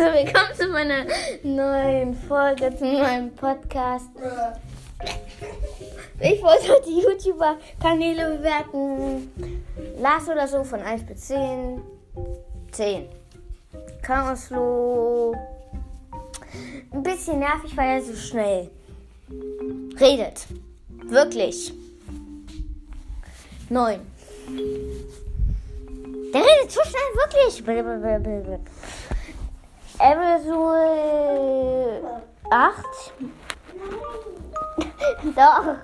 Also willkommen zu meiner neuen Folge, zu meinem Podcast. Ich wollte die YouTuber-Kanäle bewerten. Lars oder so von 1 bis 10. 10. Chaoslo. Ein bisschen nervig, weil er so schnell redet. Wirklich. 9. Der redet zu schnell, wirklich. Aerosol 8. Doch.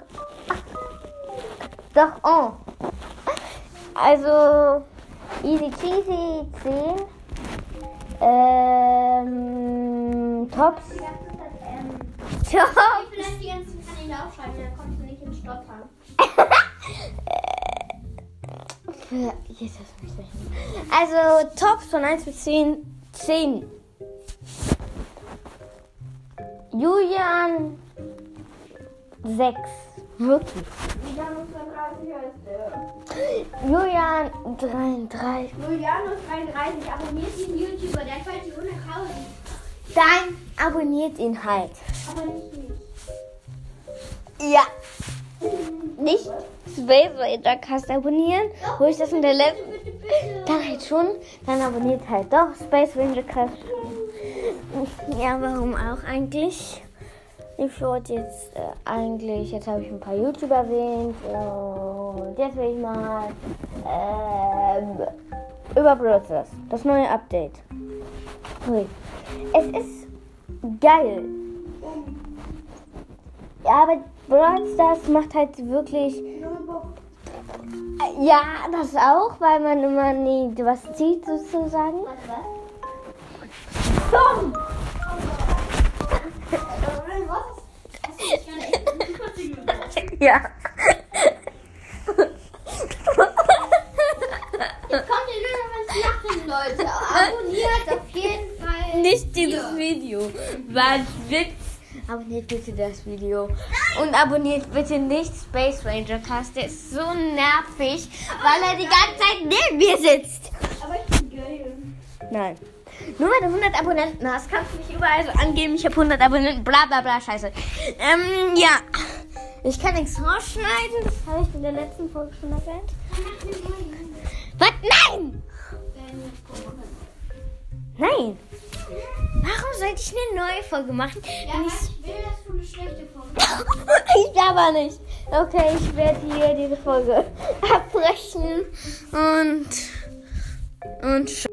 Doch, oh. Also, Easy Cheesy 10. Ähm, Tops. Tops. Vielleicht die ganzen Kanäle aufschreiben, dann kommst du nicht ins Stottern. Jesus, ich? Also, Tops von 1 bis 10. 10. Julian 6. Wirklich. Julianus 33 heißt der. Julian 33. Julianus 33 abonniert diesen YouTuber, der hat bald die 100.000. Dann abonniert ihn halt. Aber nicht mich. Ja. Nicht Space Ranger Cast abonnieren, wo ich das in der letzten. Dann halt schon. Dann abonniert halt doch Space Ranger Cast. Ja, warum auch eigentlich? Ich wollte jetzt äh, eigentlich, jetzt habe ich ein paar YouTuber erwähnt und jetzt will ich mal ähm, über Stars, das neue Update. Ui. Es ist geil. Ja, aber Brawl macht halt wirklich ja, das auch, weil man immer nie was sieht sozusagen. Was, was? Gerne Ja. Jetzt kommt nur noch ins Lachen, Leute. Abonniert auf jeden Fall. Nicht dieses hier. Video. War ein Witz. Abonniert bitte das Video. Und abonniert bitte nicht Space Ranger Cast. Der ist so nervig, weil er die ganze Zeit neben mir sitzt. Aber ich bin geil. Nein. Nur weil du 100 Abonnenten hast, kannst du nicht überall so angeben, ich habe 100 Abonnenten, bla bla bla, scheiße. Ähm, ja. Ich kann nichts rausschneiden, das habe ich in der letzten Folge schon erwähnt. Was? Nein! Nein! Warum sollte ich eine neue Folge machen? Ja, ich ich will, dass du eine schlechte Folge machst. ich aber nicht. Okay, ich werde hier diese Folge abbrechen und und